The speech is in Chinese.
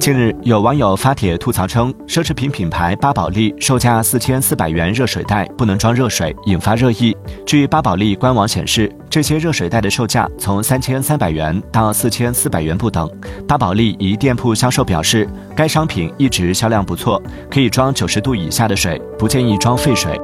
近日有网友发帖吐槽称奢侈品品牌巴宝莉售价四千四百元热水袋不能装热水。引发热议据巴宝莉官网显示这些热水袋的售价从三千三百元到四千四百元不等。巴宝莉一店铺销售表示该商品一直销量不错可以装九十度以下的水不建议装沸水。